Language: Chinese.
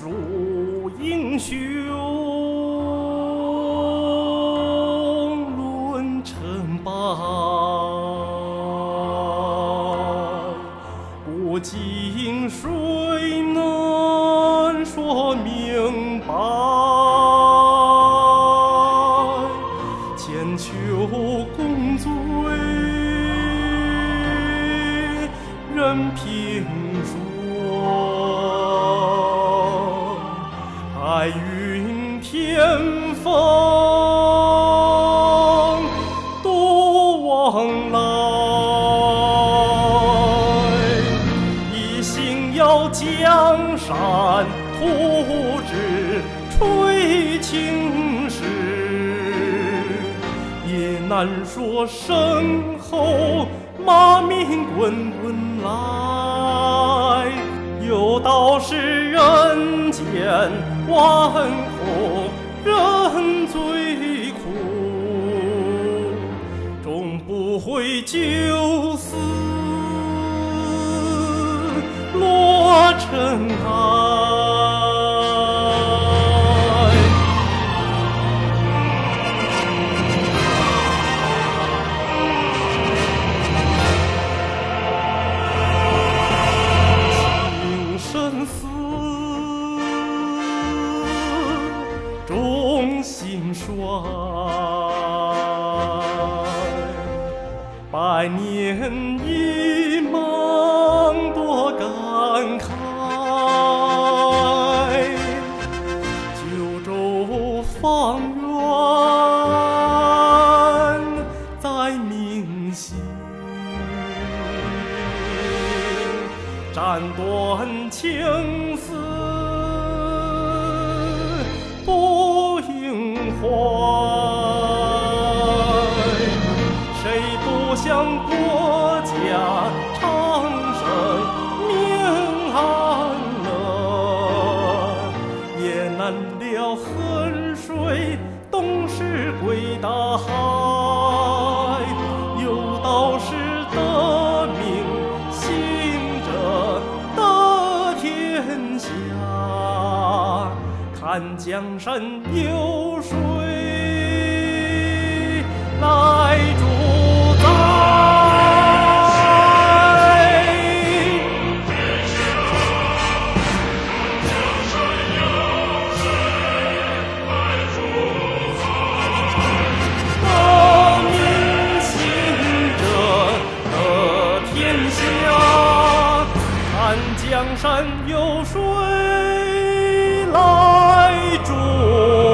数英雄论成败，古今谁能说明白？千秋共醉。任凭风。白云天风多往来，一心要江山图纸垂青史，也难说身后。骂名滚滚来，有道是万苦，人最苦，终不悔就死落尘埃。衰，百年一梦多感慨。九州方圆在铭心，斩断情丝。看江山有谁来主宰？天下，看江山有谁来住。